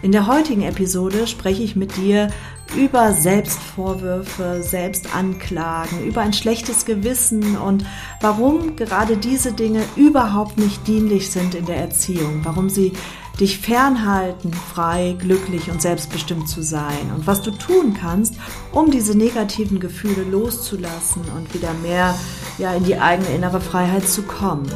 In der heutigen Episode spreche ich mit dir über Selbstvorwürfe, Selbstanklagen, über ein schlechtes Gewissen und warum gerade diese Dinge überhaupt nicht dienlich sind in der Erziehung, warum sie dich fernhalten, frei, glücklich und selbstbestimmt zu sein und was du tun kannst, um diese negativen Gefühle loszulassen und wieder mehr ja, in die eigene innere Freiheit zu kommen.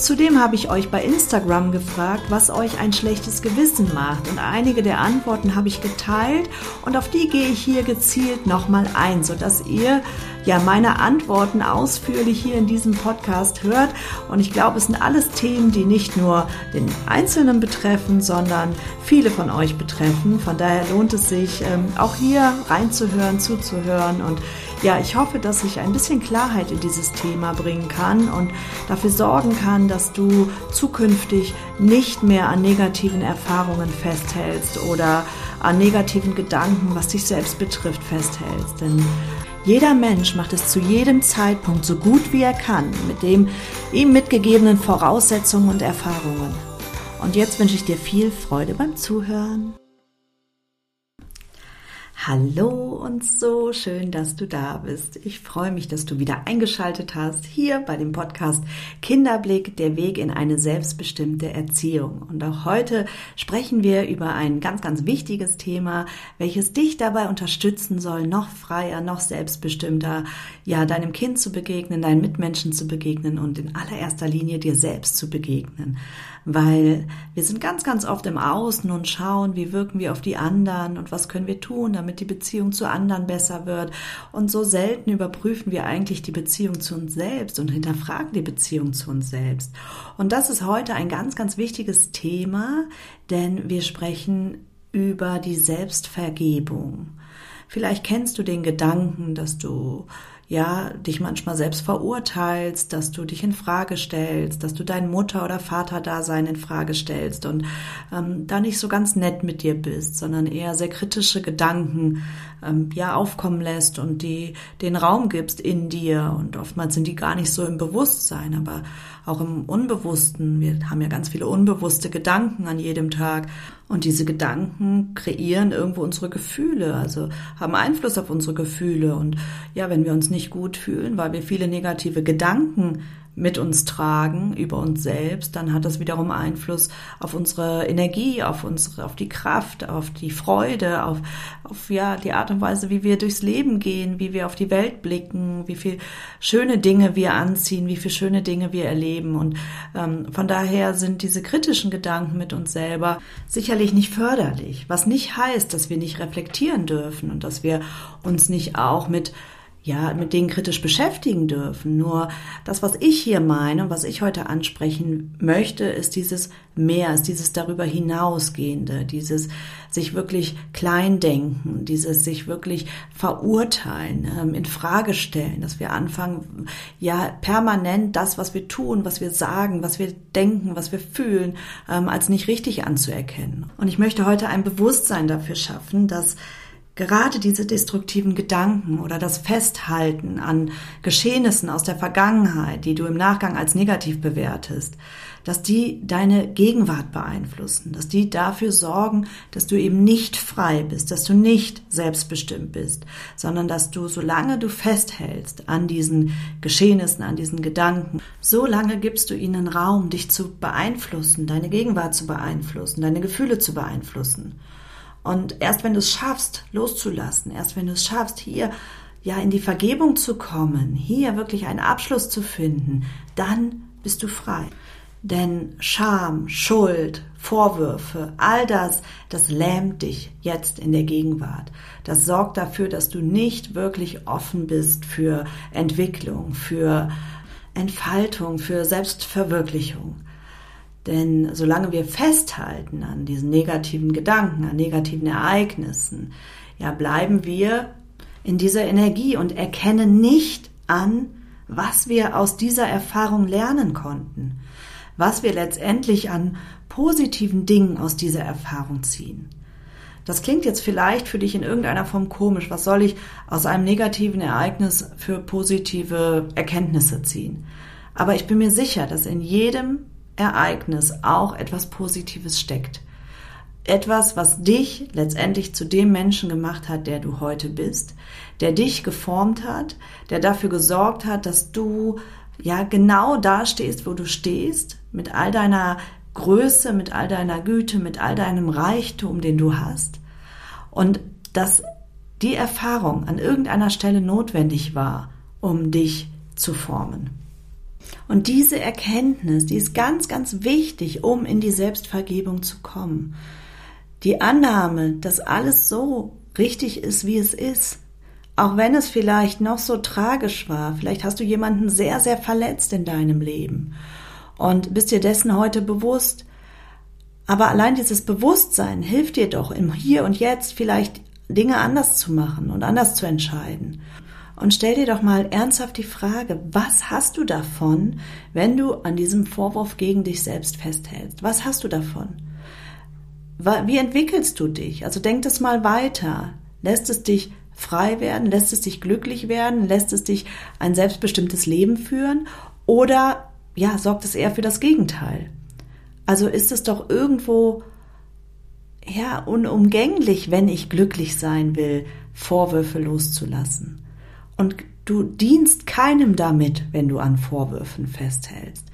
Zudem habe ich euch bei Instagram gefragt, was euch ein schlechtes Gewissen macht. Und einige der Antworten habe ich geteilt und auf die gehe ich hier gezielt nochmal ein, sodass ihr ja meine Antworten ausführlich hier in diesem Podcast hört. Und ich glaube, es sind alles Themen, die nicht nur den Einzelnen betreffen, sondern viele von euch betreffen. Von daher lohnt es sich, ähm, auch hier reinzuhören, zuzuhören und ja, ich hoffe, dass ich ein bisschen Klarheit in dieses Thema bringen kann und dafür sorgen kann, dass du zukünftig nicht mehr an negativen Erfahrungen festhältst oder an negativen Gedanken, was dich selbst betrifft, festhältst. Denn jeder Mensch macht es zu jedem Zeitpunkt so gut wie er kann, mit dem ihm mitgegebenen Voraussetzungen und Erfahrungen. Und jetzt wünsche ich dir viel Freude beim Zuhören. Hallo und so schön, dass du da bist. Ich freue mich, dass du wieder eingeschaltet hast hier bei dem Podcast Kinderblick, der Weg in eine selbstbestimmte Erziehung. Und auch heute sprechen wir über ein ganz, ganz wichtiges Thema, welches dich dabei unterstützen soll, noch freier, noch selbstbestimmter, ja, deinem Kind zu begegnen, deinen Mitmenschen zu begegnen und in allererster Linie dir selbst zu begegnen weil wir sind ganz, ganz oft im Außen und schauen, wie wirken wir auf die anderen und was können wir tun, damit die Beziehung zu anderen besser wird. Und so selten überprüfen wir eigentlich die Beziehung zu uns selbst und hinterfragen die Beziehung zu uns selbst. Und das ist heute ein ganz, ganz wichtiges Thema, denn wir sprechen über die Selbstvergebung. Vielleicht kennst du den Gedanken, dass du ja, dich manchmal selbst verurteilst, dass du dich in Frage stellst, dass du dein Mutter- oder Vaterdasein in Frage stellst und ähm, da nicht so ganz nett mit dir bist, sondern eher sehr kritische Gedanken ähm, ja aufkommen lässt und die den Raum gibst in dir. Und oftmals sind die gar nicht so im Bewusstsein, aber auch im Unbewussten. Wir haben ja ganz viele unbewusste Gedanken an jedem Tag und diese Gedanken kreieren irgendwo unsere Gefühle, also haben Einfluss auf unsere Gefühle. Und ja, wenn wir uns nicht gut fühlen, weil wir viele negative Gedanken mit uns tragen über uns selbst, dann hat das wiederum Einfluss auf unsere Energie, auf unsere, auf die Kraft, auf die Freude, auf, auf ja die Art und Weise, wie wir durchs Leben gehen, wie wir auf die Welt blicken, wie viel schöne Dinge wir anziehen, wie viel schöne Dinge wir erleben. Und ähm, von daher sind diese kritischen Gedanken mit uns selber sicherlich nicht förderlich, was nicht heißt, dass wir nicht reflektieren dürfen und dass wir uns nicht auch mit ja, mit denen kritisch beschäftigen dürfen. Nur das, was ich hier meine und was ich heute ansprechen möchte, ist dieses Mehr, ist dieses darüber hinausgehende, dieses sich wirklich klein denken, dieses sich wirklich verurteilen, ähm, in Frage stellen, dass wir anfangen, ja, permanent das, was wir tun, was wir sagen, was wir denken, was wir fühlen, ähm, als nicht richtig anzuerkennen. Und ich möchte heute ein Bewusstsein dafür schaffen, dass Gerade diese destruktiven Gedanken oder das Festhalten an Geschehnissen aus der Vergangenheit, die du im Nachgang als negativ bewertest, dass die deine Gegenwart beeinflussen, dass die dafür sorgen, dass du eben nicht frei bist, dass du nicht selbstbestimmt bist, sondern dass du, solange du festhältst an diesen Geschehnissen, an diesen Gedanken, solange gibst du ihnen Raum, dich zu beeinflussen, deine Gegenwart zu beeinflussen, deine Gefühle zu beeinflussen. Und erst wenn du es schaffst, loszulassen, erst wenn du es schaffst, hier ja in die Vergebung zu kommen, hier wirklich einen Abschluss zu finden, dann bist du frei. Denn Scham, Schuld, Vorwürfe, all das, das lähmt dich jetzt in der Gegenwart. Das sorgt dafür, dass du nicht wirklich offen bist für Entwicklung, für Entfaltung, für Selbstverwirklichung. Denn solange wir festhalten an diesen negativen Gedanken, an negativen Ereignissen, ja, bleiben wir in dieser Energie und erkennen nicht an, was wir aus dieser Erfahrung lernen konnten, was wir letztendlich an positiven Dingen aus dieser Erfahrung ziehen. Das klingt jetzt vielleicht für dich in irgendeiner Form komisch. Was soll ich aus einem negativen Ereignis für positive Erkenntnisse ziehen? Aber ich bin mir sicher, dass in jedem Ereignis auch etwas Positives steckt. Etwas, was dich letztendlich zu dem Menschen gemacht hat, der du heute bist, der dich geformt hat, der dafür gesorgt hat, dass du ja genau da stehst, wo du stehst, mit all deiner Größe, mit all deiner Güte, mit all deinem Reichtum, den du hast. Und dass die Erfahrung an irgendeiner Stelle notwendig war, um dich zu formen. Und diese Erkenntnis, die ist ganz, ganz wichtig, um in die Selbstvergebung zu kommen. Die Annahme, dass alles so richtig ist, wie es ist, auch wenn es vielleicht noch so tragisch war, vielleicht hast du jemanden sehr, sehr verletzt in deinem Leben und bist dir dessen heute bewusst. Aber allein dieses Bewusstsein hilft dir doch im Hier und Jetzt vielleicht Dinge anders zu machen und anders zu entscheiden. Und stell dir doch mal ernsthaft die Frage, was hast du davon, wenn du an diesem Vorwurf gegen dich selbst festhältst? Was hast du davon? Wie entwickelst du dich? Also denk das mal weiter. Lässt es dich frei werden? Lässt es dich glücklich werden? Lässt es dich ein selbstbestimmtes Leben führen? Oder ja, sorgt es eher für das Gegenteil? Also ist es doch irgendwo ja unumgänglich, wenn ich glücklich sein will, Vorwürfe loszulassen. Und du dienst keinem damit, wenn du an Vorwürfen festhältst.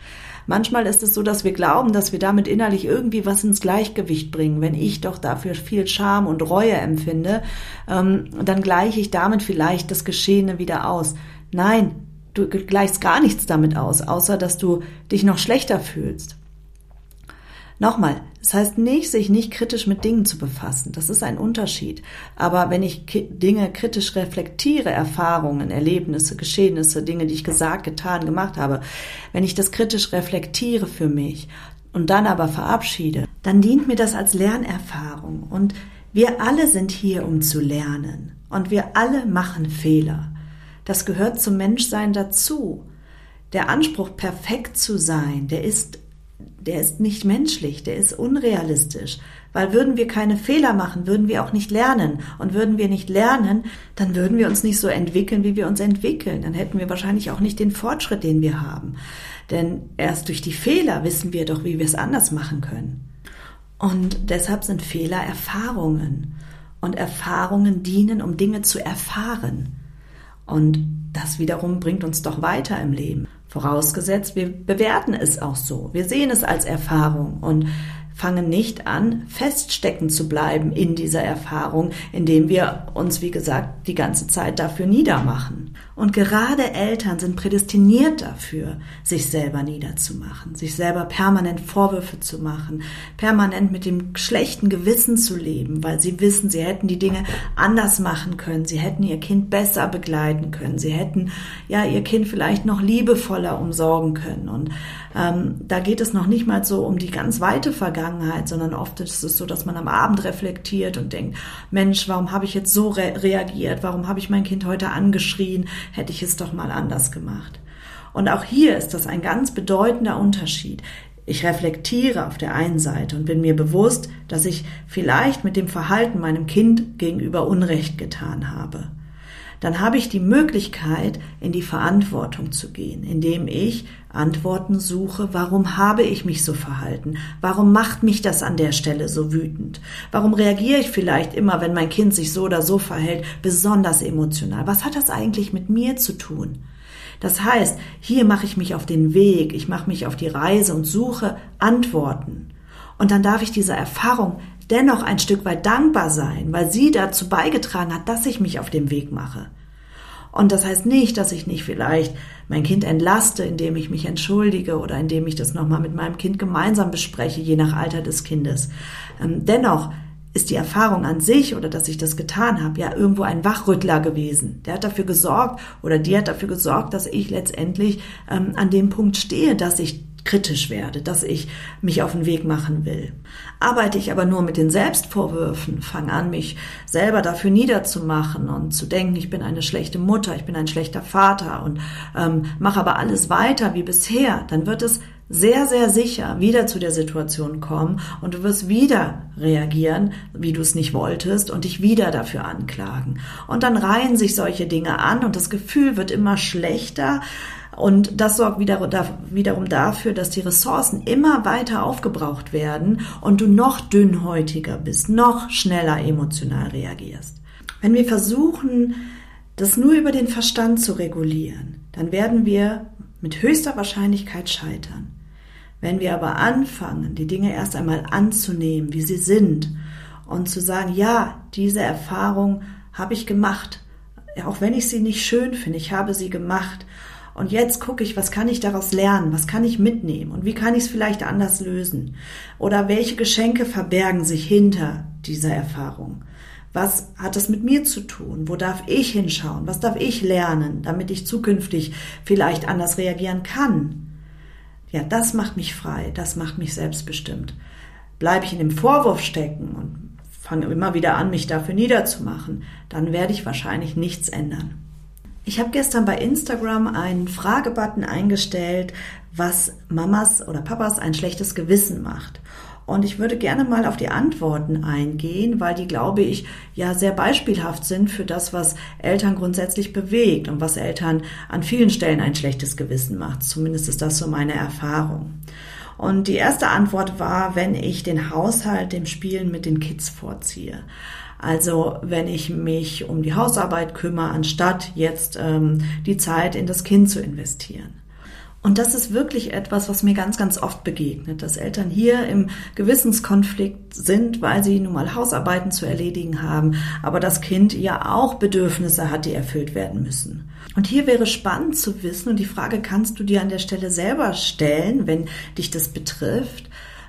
Manchmal ist es so, dass wir glauben, dass wir damit innerlich irgendwie was ins Gleichgewicht bringen. Wenn ich doch dafür viel Scham und Reue empfinde, ähm, dann gleiche ich damit vielleicht das Geschehene wieder aus. Nein, du gleichst gar nichts damit aus, außer dass du dich noch schlechter fühlst. Nochmal, das heißt nicht, sich nicht kritisch mit Dingen zu befassen. Das ist ein Unterschied. Aber wenn ich Dinge kritisch reflektiere, Erfahrungen, Erlebnisse, Geschehnisse, Dinge, die ich gesagt, getan, gemacht habe, wenn ich das kritisch reflektiere für mich und dann aber verabschiede, dann dient mir das als Lernerfahrung. Und wir alle sind hier, um zu lernen. Und wir alle machen Fehler. Das gehört zum Menschsein dazu. Der Anspruch, perfekt zu sein, der ist der ist nicht menschlich, der ist unrealistisch. Weil würden wir keine Fehler machen, würden wir auch nicht lernen. Und würden wir nicht lernen, dann würden wir uns nicht so entwickeln, wie wir uns entwickeln. Dann hätten wir wahrscheinlich auch nicht den Fortschritt, den wir haben. Denn erst durch die Fehler wissen wir doch, wie wir es anders machen können. Und deshalb sind Fehler Erfahrungen. Und Erfahrungen dienen, um Dinge zu erfahren. Und das wiederum bringt uns doch weiter im Leben. Vorausgesetzt, wir bewerten es auch so. Wir sehen es als Erfahrung und fangen nicht an, feststecken zu bleiben in dieser Erfahrung, indem wir uns, wie gesagt, die ganze Zeit dafür niedermachen. Und gerade Eltern sind prädestiniert dafür, sich selber niederzumachen, sich selber permanent Vorwürfe zu machen, permanent mit dem schlechten Gewissen zu leben, weil sie wissen, sie hätten die Dinge anders machen können, sie hätten ihr Kind besser begleiten können, sie hätten ja ihr Kind vielleicht noch liebevoller umsorgen können. Und ähm, da geht es noch nicht mal so um die ganz weite Vergangenheit, sondern oft ist es so, dass man am Abend reflektiert und denkt, Mensch, warum habe ich jetzt so re reagiert? Warum habe ich mein Kind heute angeschrien? Hätte ich es doch mal anders gemacht. Und auch hier ist das ein ganz bedeutender Unterschied. Ich reflektiere auf der einen Seite und bin mir bewusst, dass ich vielleicht mit dem Verhalten meinem Kind gegenüber Unrecht getan habe dann habe ich die Möglichkeit, in die Verantwortung zu gehen, indem ich Antworten suche, warum habe ich mich so verhalten? Warum macht mich das an der Stelle so wütend? Warum reagiere ich vielleicht immer, wenn mein Kind sich so oder so verhält, besonders emotional? Was hat das eigentlich mit mir zu tun? Das heißt, hier mache ich mich auf den Weg, ich mache mich auf die Reise und suche Antworten. Und dann darf ich dieser Erfahrung dennoch ein Stück weit dankbar sein, weil sie dazu beigetragen hat, dass ich mich auf dem Weg mache. Und das heißt nicht, dass ich nicht vielleicht mein Kind entlaste, indem ich mich entschuldige oder indem ich das nochmal mit meinem Kind gemeinsam bespreche, je nach Alter des Kindes. Ähm, dennoch ist die Erfahrung an sich oder dass ich das getan habe, ja irgendwo ein Wachrüttler gewesen. Der hat dafür gesorgt oder die hat dafür gesorgt, dass ich letztendlich ähm, an dem Punkt stehe, dass ich kritisch werde, dass ich mich auf den Weg machen will. Arbeite ich aber nur mit den Selbstvorwürfen, fange an, mich selber dafür niederzumachen und zu denken, ich bin eine schlechte Mutter, ich bin ein schlechter Vater und ähm, mache aber alles weiter wie bisher, dann wird es sehr, sehr sicher wieder zu der Situation kommen und du wirst wieder reagieren, wie du es nicht wolltest und dich wieder dafür anklagen. Und dann reihen sich solche Dinge an und das Gefühl wird immer schlechter, und das sorgt wiederum dafür, dass die Ressourcen immer weiter aufgebraucht werden und du noch dünnhäutiger bist, noch schneller emotional reagierst. Wenn wir versuchen, das nur über den Verstand zu regulieren, dann werden wir mit höchster Wahrscheinlichkeit scheitern. Wenn wir aber anfangen, die Dinge erst einmal anzunehmen, wie sie sind, und zu sagen, ja, diese Erfahrung habe ich gemacht, auch wenn ich sie nicht schön finde, ich habe sie gemacht und jetzt gucke ich, was kann ich daraus lernen? Was kann ich mitnehmen? Und wie kann ich es vielleicht anders lösen? Oder welche Geschenke verbergen sich hinter dieser Erfahrung? Was hat es mit mir zu tun? Wo darf ich hinschauen? Was darf ich lernen, damit ich zukünftig vielleicht anders reagieren kann? Ja, das macht mich frei, das macht mich selbstbestimmt. Bleibe ich in dem Vorwurf stecken und fange immer wieder an, mich dafür niederzumachen, dann werde ich wahrscheinlich nichts ändern. Ich habe gestern bei Instagram einen Fragebutton eingestellt, was Mamas oder Papas ein schlechtes Gewissen macht. Und ich würde gerne mal auf die Antworten eingehen, weil die, glaube ich, ja sehr beispielhaft sind für das, was Eltern grundsätzlich bewegt und was Eltern an vielen Stellen ein schlechtes Gewissen macht. Zumindest ist das so meine Erfahrung. Und die erste Antwort war, wenn ich den Haushalt dem Spielen mit den Kids vorziehe. Also wenn ich mich um die Hausarbeit kümmere, anstatt jetzt ähm, die Zeit in das Kind zu investieren. Und das ist wirklich etwas, was mir ganz, ganz oft begegnet, dass Eltern hier im Gewissenskonflikt sind, weil sie nun mal Hausarbeiten zu erledigen haben, aber das Kind ja auch Bedürfnisse hat, die erfüllt werden müssen. Und hier wäre spannend zu wissen, und die Frage kannst du dir an der Stelle selber stellen, wenn dich das betrifft,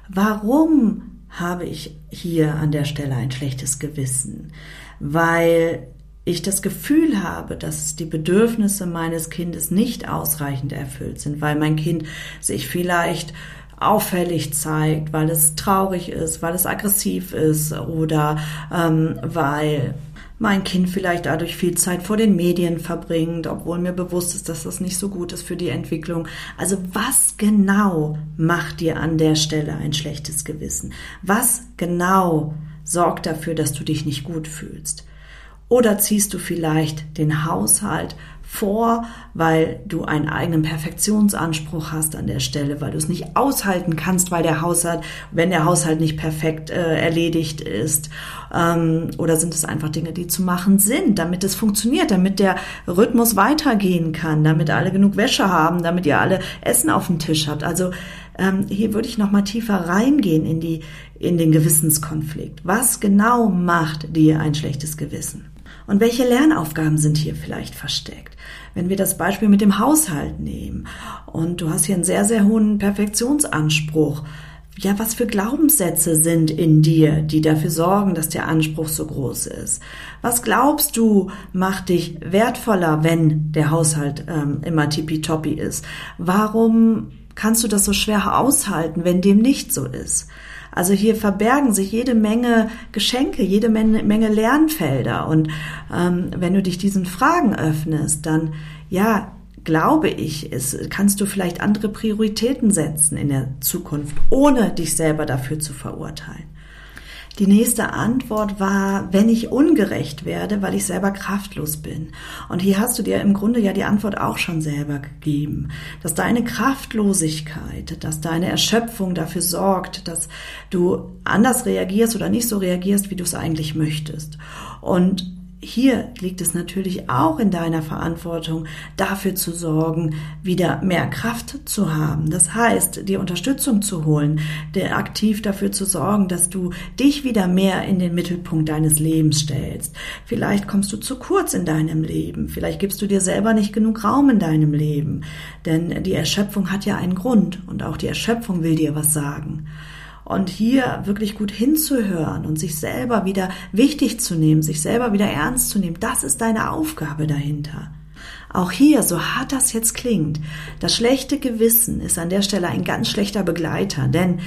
warum habe ich hier an der Stelle ein schlechtes Gewissen, weil ich das Gefühl habe, dass die Bedürfnisse meines Kindes nicht ausreichend erfüllt sind, weil mein Kind sich vielleicht auffällig zeigt, weil es traurig ist, weil es aggressiv ist oder ähm, weil mein Kind vielleicht dadurch viel Zeit vor den Medien verbringt, obwohl mir bewusst ist, dass das nicht so gut ist für die Entwicklung. Also was genau macht dir an der Stelle ein schlechtes Gewissen? Was genau sorgt dafür, dass du dich nicht gut fühlst? Oder ziehst du vielleicht den Haushalt vor, weil du einen eigenen Perfektionsanspruch hast an der Stelle, weil du es nicht aushalten kannst, weil der Haushalt, wenn der Haushalt nicht perfekt äh, erledigt ist, ähm, oder sind es einfach Dinge, die zu machen sind, damit es funktioniert, damit der Rhythmus weitergehen kann, damit alle genug Wäsche haben, damit ihr alle Essen auf dem Tisch habt. Also ähm, hier würde ich noch mal tiefer reingehen in die in den Gewissenskonflikt. Was genau macht dir ein schlechtes Gewissen? Und welche Lernaufgaben sind hier vielleicht versteckt? Wenn wir das Beispiel mit dem Haushalt nehmen und du hast hier einen sehr, sehr hohen Perfektionsanspruch, ja, was für Glaubenssätze sind in dir, die dafür sorgen, dass der Anspruch so groß ist? Was glaubst du, macht dich wertvoller, wenn der Haushalt ähm, immer tippitoppi ist? Warum kannst du das so schwer aushalten, wenn dem nicht so ist? Also hier verbergen sich jede Menge Geschenke, jede Menge Lernfelder. Und ähm, wenn du dich diesen Fragen öffnest, dann ja, glaube ich, es, kannst du vielleicht andere Prioritäten setzen in der Zukunft, ohne dich selber dafür zu verurteilen. Die nächste Antwort war, wenn ich ungerecht werde, weil ich selber kraftlos bin. Und hier hast du dir im Grunde ja die Antwort auch schon selber gegeben, dass deine Kraftlosigkeit, dass deine Erschöpfung dafür sorgt, dass du anders reagierst oder nicht so reagierst, wie du es eigentlich möchtest. Und hier liegt es natürlich auch in deiner Verantwortung, dafür zu sorgen, wieder mehr Kraft zu haben. Das heißt, dir Unterstützung zu holen, der aktiv dafür zu sorgen, dass du dich wieder mehr in den Mittelpunkt deines Lebens stellst. Vielleicht kommst du zu kurz in deinem Leben. Vielleicht gibst du dir selber nicht genug Raum in deinem Leben. Denn die Erschöpfung hat ja einen Grund und auch die Erschöpfung will dir was sagen. Und hier wirklich gut hinzuhören und sich selber wieder wichtig zu nehmen, sich selber wieder ernst zu nehmen, das ist deine Aufgabe dahinter. Auch hier, so hart das jetzt klingt, das schlechte Gewissen ist an der Stelle ein ganz schlechter Begleiter, denn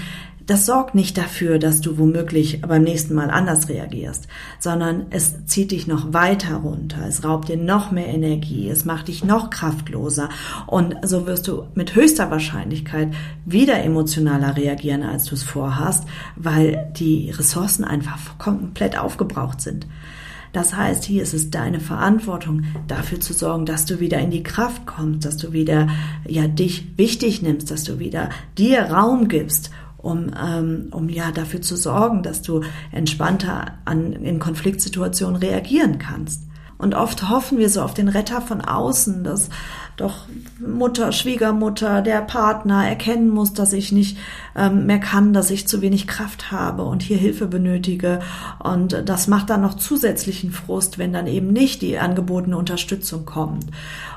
das sorgt nicht dafür, dass du womöglich beim nächsten Mal anders reagierst, sondern es zieht dich noch weiter runter, es raubt dir noch mehr Energie, es macht dich noch kraftloser. Und so wirst du mit höchster Wahrscheinlichkeit wieder emotionaler reagieren, als du es vorhast, weil die Ressourcen einfach komplett aufgebraucht sind. Das heißt, hier ist es deine Verantwortung, dafür zu sorgen, dass du wieder in die Kraft kommst, dass du wieder ja dich wichtig nimmst, dass du wieder dir Raum gibst um, ähm, um ja dafür zu sorgen, dass du entspannter an, in Konfliktsituationen reagieren kannst. Und oft hoffen wir so auf den Retter von außen, dass doch Mutter, Schwiegermutter, der Partner erkennen muss, dass ich nicht ähm, mehr kann, dass ich zu wenig Kraft habe und hier Hilfe benötige. Und das macht dann noch zusätzlichen Frust, wenn dann eben nicht die angebotene Unterstützung kommt.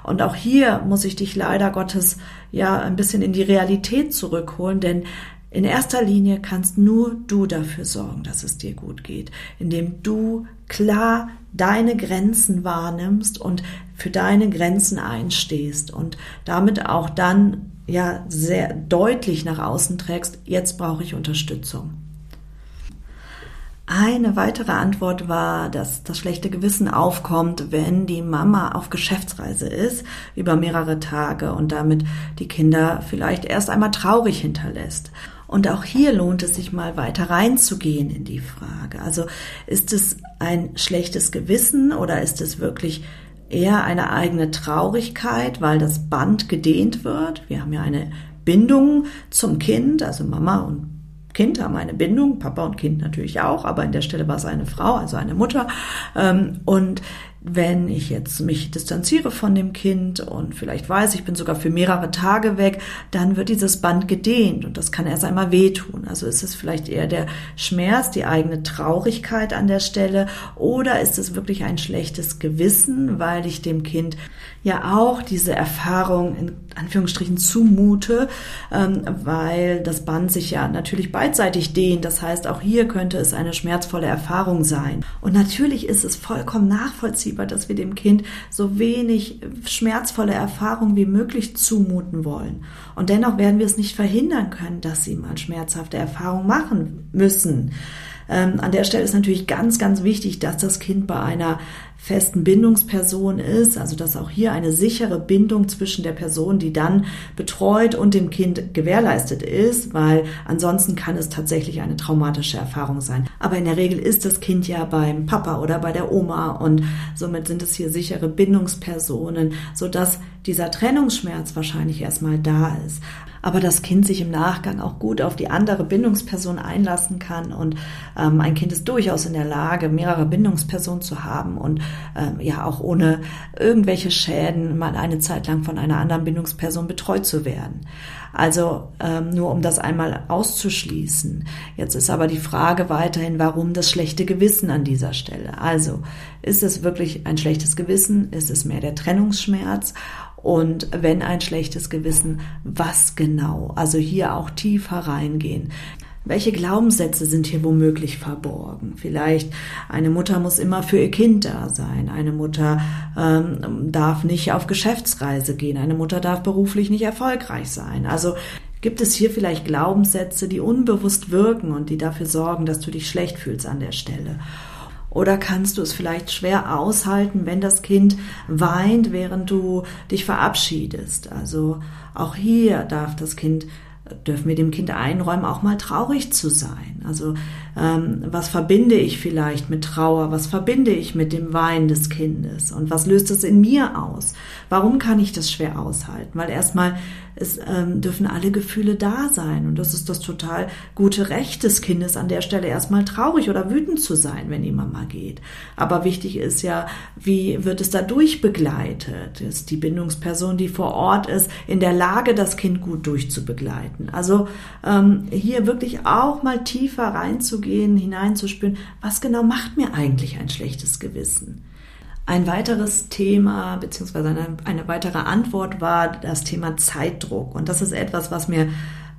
Und auch hier muss ich dich leider Gottes ja ein bisschen in die Realität zurückholen, denn in erster Linie kannst nur du dafür sorgen, dass es dir gut geht, indem du klar deine Grenzen wahrnimmst und für deine Grenzen einstehst und damit auch dann ja sehr deutlich nach außen trägst, jetzt brauche ich Unterstützung. Eine weitere Antwort war, dass das schlechte Gewissen aufkommt, wenn die Mama auf Geschäftsreise ist über mehrere Tage und damit die Kinder vielleicht erst einmal traurig hinterlässt. Und auch hier lohnt es sich mal weiter reinzugehen in die Frage. Also ist es ein schlechtes Gewissen oder ist es wirklich eher eine eigene Traurigkeit, weil das Band gedehnt wird? Wir haben ja eine Bindung zum Kind, also Mama und Kind haben eine Bindung, Papa und Kind natürlich auch, aber an der Stelle war es eine Frau, also eine Mutter. Ähm, und wenn ich jetzt mich distanziere von dem Kind und vielleicht weiß, ich bin sogar für mehrere Tage weg, dann wird dieses Band gedehnt und das kann erst einmal wehtun. Also ist es vielleicht eher der Schmerz, die eigene Traurigkeit an der Stelle oder ist es wirklich ein schlechtes Gewissen, weil ich dem Kind ja auch diese Erfahrung in Anführungsstrichen zumute, ähm, weil das Band sich ja natürlich beidseitig dehnt. Das heißt, auch hier könnte es eine schmerzvolle Erfahrung sein. Und natürlich ist es vollkommen nachvollziehbar, dass wir dem Kind so wenig schmerzvolle Erfahrungen wie möglich zumuten wollen. Und dennoch werden wir es nicht verhindern können, dass sie mal schmerzhafte Erfahrungen machen müssen. Ähm, an der Stelle ist natürlich ganz, ganz wichtig, dass das Kind bei einer festen Bindungsperson ist, also dass auch hier eine sichere Bindung zwischen der Person, die dann betreut und dem Kind gewährleistet ist, weil ansonsten kann es tatsächlich eine traumatische Erfahrung sein. Aber in der Regel ist das Kind ja beim Papa oder bei der Oma und somit sind es hier sichere Bindungspersonen, sodass dieser Trennungsschmerz wahrscheinlich erstmal da ist aber das Kind sich im Nachgang auch gut auf die andere Bindungsperson einlassen kann. Und ähm, ein Kind ist durchaus in der Lage, mehrere Bindungspersonen zu haben und ähm, ja auch ohne irgendwelche Schäden mal eine Zeit lang von einer anderen Bindungsperson betreut zu werden. Also ähm, nur um das einmal auszuschließen. Jetzt ist aber die Frage weiterhin, warum das schlechte Gewissen an dieser Stelle? Also ist es wirklich ein schlechtes Gewissen? Ist es mehr der Trennungsschmerz? Und wenn ein schlechtes Gewissen, was genau? Also hier auch tiefer reingehen. Welche Glaubenssätze sind hier womöglich verborgen? Vielleicht eine Mutter muss immer für ihr Kind da sein. Eine Mutter ähm, darf nicht auf Geschäftsreise gehen. Eine Mutter darf beruflich nicht erfolgreich sein. Also gibt es hier vielleicht Glaubenssätze, die unbewusst wirken und die dafür sorgen, dass du dich schlecht fühlst an der Stelle. Oder kannst du es vielleicht schwer aushalten, wenn das Kind weint, während du dich verabschiedest? Also auch hier darf das Kind dürfen wir dem Kind einräumen, auch mal traurig zu sein. Also ähm, was verbinde ich vielleicht mit Trauer? Was verbinde ich mit dem Weinen des Kindes? Und was löst es in mir aus? Warum kann ich das schwer aushalten? Weil erstmal es ähm, dürfen alle Gefühle da sein. Und das ist das total gute Recht des Kindes, an der Stelle erstmal traurig oder wütend zu sein, wenn die Mama geht. Aber wichtig ist ja, wie wird es dadurch begleitet? Ist die Bindungsperson, die vor Ort ist, in der Lage, das Kind gut durchzubegleiten? Also ähm, hier wirklich auch mal tiefer reinzugehen, hineinzuspüren, was genau macht mir eigentlich ein schlechtes Gewissen? Ein weiteres Thema beziehungsweise eine, eine weitere Antwort war das Thema Zeitdruck. Und das ist etwas, was mir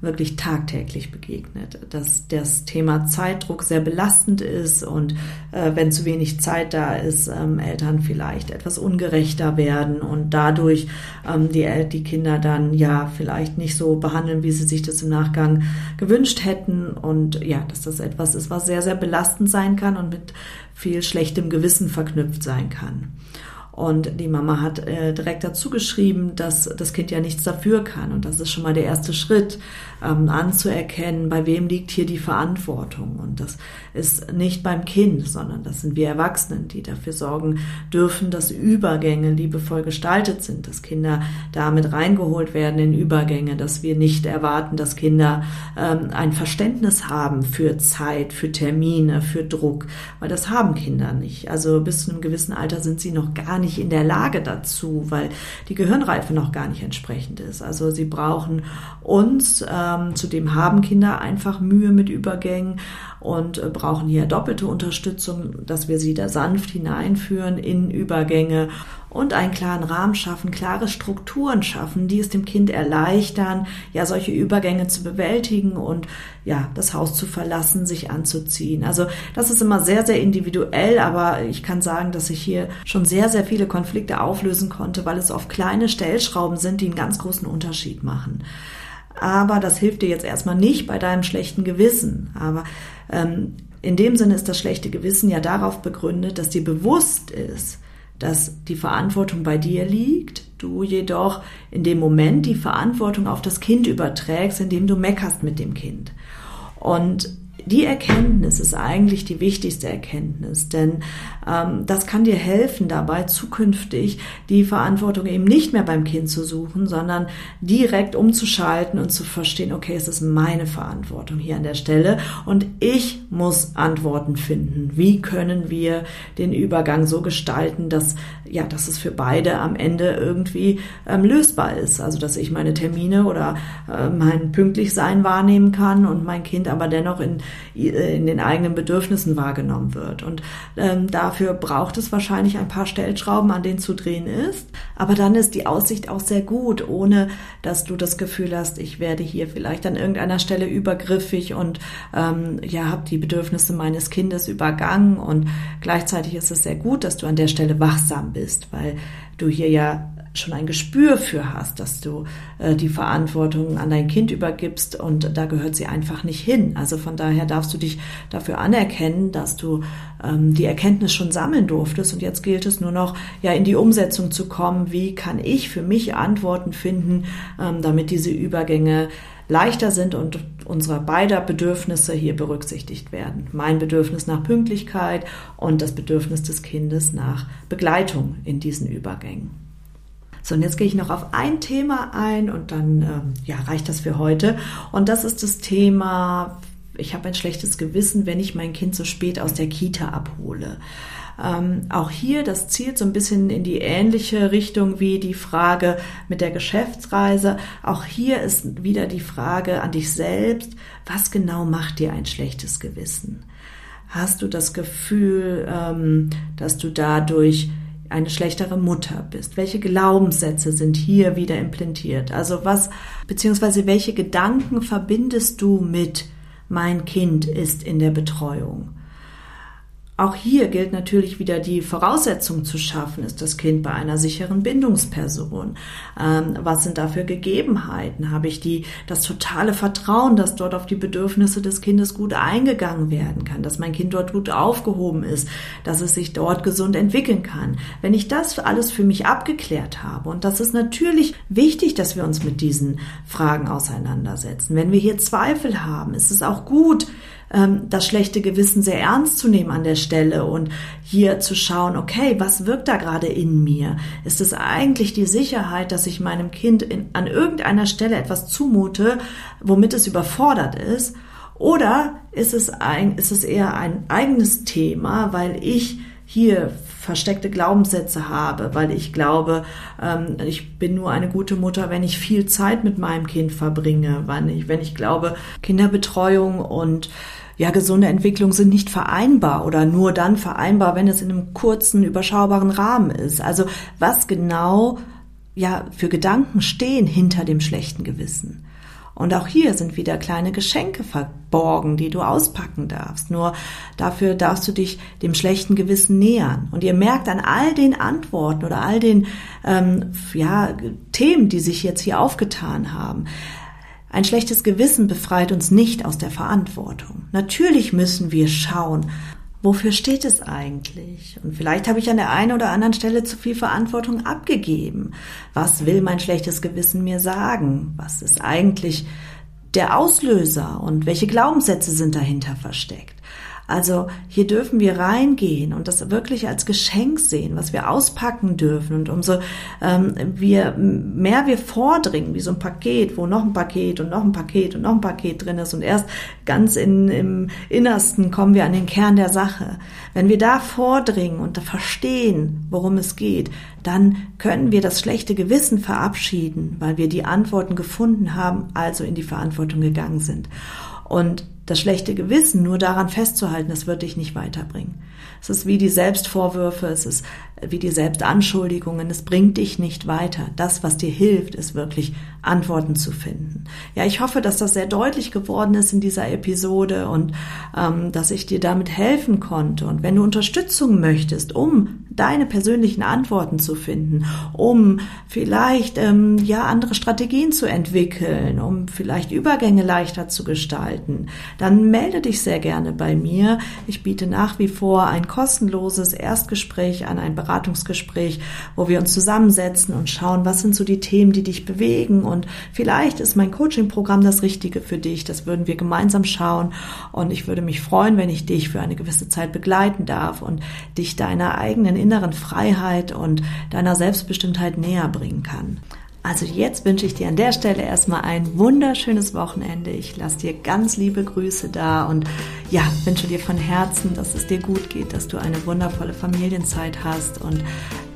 wirklich tagtäglich begegnet, dass das Thema Zeitdruck sehr belastend ist und äh, wenn zu wenig Zeit da ist, ähm, Eltern vielleicht etwas ungerechter werden und dadurch ähm, die, die Kinder dann ja vielleicht nicht so behandeln, wie sie sich das im Nachgang gewünscht hätten und ja, dass das etwas ist, was sehr, sehr belastend sein kann und mit viel schlechtem Gewissen verknüpft sein kann. Und die Mama hat äh, direkt dazu geschrieben, dass das Kind ja nichts dafür kann. Und das ist schon mal der erste Schritt, ähm, anzuerkennen, bei wem liegt hier die Verantwortung. Und das ist nicht beim Kind, sondern das sind wir Erwachsenen, die dafür sorgen dürfen, dass Übergänge liebevoll gestaltet sind, dass Kinder damit reingeholt werden in Übergänge, dass wir nicht erwarten, dass Kinder ähm, ein Verständnis haben für Zeit, für Termine, für Druck, weil das haben Kinder nicht. Also bis zu einem gewissen Alter sind sie noch gar nicht nicht in der Lage dazu, weil die Gehirnreife noch gar nicht entsprechend ist. Also sie brauchen uns, ähm, zudem haben Kinder einfach Mühe mit Übergängen und äh, brauchen hier doppelte Unterstützung, dass wir sie da sanft hineinführen in Übergänge und einen klaren Rahmen schaffen, klare Strukturen schaffen, die es dem Kind erleichtern, ja, solche Übergänge zu bewältigen und ja, das Haus zu verlassen, sich anzuziehen. Also das ist immer sehr, sehr individuell, aber ich kann sagen, dass ich hier schon sehr, sehr viele Konflikte auflösen konnte, weil es oft kleine Stellschrauben sind, die einen ganz großen Unterschied machen. Aber das hilft dir jetzt erstmal nicht bei deinem schlechten Gewissen. Aber ähm, in dem Sinne ist das schlechte Gewissen ja darauf begründet, dass dir bewusst ist, dass die Verantwortung bei dir liegt, du jedoch in dem Moment die Verantwortung auf das Kind überträgst, indem du meckerst mit dem Kind. Und die Erkenntnis ist eigentlich die wichtigste Erkenntnis, denn ähm, das kann dir helfen dabei, zukünftig die Verantwortung eben nicht mehr beim Kind zu suchen, sondern direkt umzuschalten und zu verstehen, okay, es ist meine Verantwortung hier an der Stelle und ich muss Antworten finden. Wie können wir den Übergang so gestalten, dass ja, dass es für beide am Ende irgendwie ähm, lösbar ist, also dass ich meine Termine oder äh, mein Pünktlichsein wahrnehmen kann und mein Kind aber dennoch in in den eigenen Bedürfnissen wahrgenommen wird. Und ähm, dafür braucht es wahrscheinlich ein paar Stellschrauben, an denen zu drehen ist. Aber dann ist die Aussicht auch sehr gut, ohne dass du das Gefühl hast, ich werde hier vielleicht an irgendeiner Stelle übergriffig und ähm, ja, habe die Bedürfnisse meines Kindes übergangen. Und gleichzeitig ist es sehr gut, dass du an der Stelle wachsam bist, weil du hier ja schon ein Gespür für hast, dass du äh, die Verantwortung an dein Kind übergibst und da gehört sie einfach nicht hin. Also von daher darfst du dich dafür anerkennen, dass du ähm, die Erkenntnis schon sammeln durftest und jetzt gilt es nur noch, ja, in die Umsetzung zu kommen. Wie kann ich für mich Antworten finden, ähm, damit diese Übergänge leichter sind und unsere beider Bedürfnisse hier berücksichtigt werden. Mein Bedürfnis nach Pünktlichkeit und das Bedürfnis des Kindes nach Begleitung in diesen Übergängen. So, und jetzt gehe ich noch auf ein Thema ein und dann ähm, ja, reicht das für heute. Und das ist das Thema, ich habe ein schlechtes Gewissen, wenn ich mein Kind so spät aus der Kita abhole. Ähm, auch hier, das zielt so ein bisschen in die ähnliche Richtung wie die Frage mit der Geschäftsreise. Auch hier ist wieder die Frage an dich selbst, was genau macht dir ein schlechtes Gewissen? Hast du das Gefühl, ähm, dass du dadurch eine schlechtere Mutter bist? Welche Glaubenssätze sind hier wieder implantiert? Also was, beziehungsweise welche Gedanken verbindest du mit mein Kind ist in der Betreuung? Auch hier gilt natürlich wieder die Voraussetzung zu schaffen, ist das Kind bei einer sicheren Bindungsperson? Ähm, was sind da für Gegebenheiten? Habe ich die, das totale Vertrauen, dass dort auf die Bedürfnisse des Kindes gut eingegangen werden kann, dass mein Kind dort gut aufgehoben ist, dass es sich dort gesund entwickeln kann? Wenn ich das alles für mich abgeklärt habe, und das ist natürlich wichtig, dass wir uns mit diesen Fragen auseinandersetzen. Wenn wir hier Zweifel haben, ist es auch gut, ähm, das schlechte Gewissen sehr ernst zu nehmen an der Stelle und hier zu schauen, okay, was wirkt da gerade in mir? Ist es eigentlich die Sicherheit, dass ich meinem Kind in, an irgendeiner Stelle etwas zumute, womit es überfordert ist? Oder ist es, ein, ist es eher ein eigenes Thema, weil ich hier versteckte Glaubenssätze habe, weil ich glaube, ähm, ich bin nur eine gute Mutter, wenn ich viel Zeit mit meinem Kind verbringe, wenn ich, wenn ich glaube, Kinderbetreuung und ja, gesunde Entwicklung sind nicht vereinbar oder nur dann vereinbar, wenn es in einem kurzen, überschaubaren Rahmen ist. Also was genau ja für Gedanken stehen hinter dem schlechten Gewissen? Und auch hier sind wieder kleine Geschenke verborgen, die du auspacken darfst. Nur dafür darfst du dich dem schlechten Gewissen nähern. Und ihr merkt an all den Antworten oder all den ähm, ja, Themen, die sich jetzt hier aufgetan haben, ein schlechtes Gewissen befreit uns nicht aus der Verantwortung. Natürlich müssen wir schauen, wofür steht es eigentlich? Und vielleicht habe ich an der einen oder anderen Stelle zu viel Verantwortung abgegeben. Was will mein schlechtes Gewissen mir sagen? Was ist eigentlich der Auslöser und welche Glaubenssätze sind dahinter versteckt? Also hier dürfen wir reingehen und das wirklich als Geschenk sehen, was wir auspacken dürfen. Und umso ähm, wir, mehr wir vordringen, wie so ein Paket, wo noch ein Paket und noch ein Paket und noch ein Paket drin ist und erst ganz in, im Innersten kommen wir an den Kern der Sache. Wenn wir da vordringen und da verstehen, worum es geht, dann können wir das schlechte Gewissen verabschieden, weil wir die Antworten gefunden haben, also in die Verantwortung gegangen sind. Und das schlechte Gewissen nur daran festzuhalten, das wird dich nicht weiterbringen. Es ist wie die Selbstvorwürfe, es ist wie die Selbstanschuldigungen, es bringt dich nicht weiter. Das, was dir hilft, ist wirklich Antworten zu finden. Ja, ich hoffe, dass das sehr deutlich geworden ist in dieser Episode und ähm, dass ich dir damit helfen konnte. Und wenn du Unterstützung möchtest, um deine persönlichen Antworten zu finden, um vielleicht ähm, ja andere Strategien zu entwickeln, um vielleicht Übergänge leichter zu gestalten, dann melde dich sehr gerne bei mir. Ich biete nach wie vor ein kostenloses Erstgespräch an, ein Beratungsgespräch, wo wir uns zusammensetzen und schauen, was sind so die Themen, die dich bewegen und vielleicht ist mein Coaching-Programm das Richtige für dich. Das würden wir gemeinsam schauen und ich würde mich freuen, wenn ich dich für eine gewisse Zeit begleiten darf und dich deiner eigenen inneren Freiheit und deiner Selbstbestimmtheit näher bringen kann. Also jetzt wünsche ich dir an der Stelle erstmal ein wunderschönes Wochenende. Ich lasse dir ganz liebe Grüße da und ja, wünsche dir von Herzen, dass es dir gut geht, dass du eine wundervolle Familienzeit hast und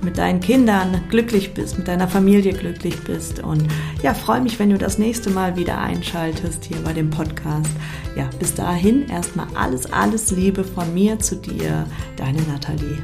mit deinen Kindern glücklich bist, mit deiner Familie glücklich bist und ja, freue mich, wenn du das nächste Mal wieder einschaltest hier bei dem Podcast. Ja, bis dahin erstmal alles, alles Liebe von mir zu dir, deine Nathalie.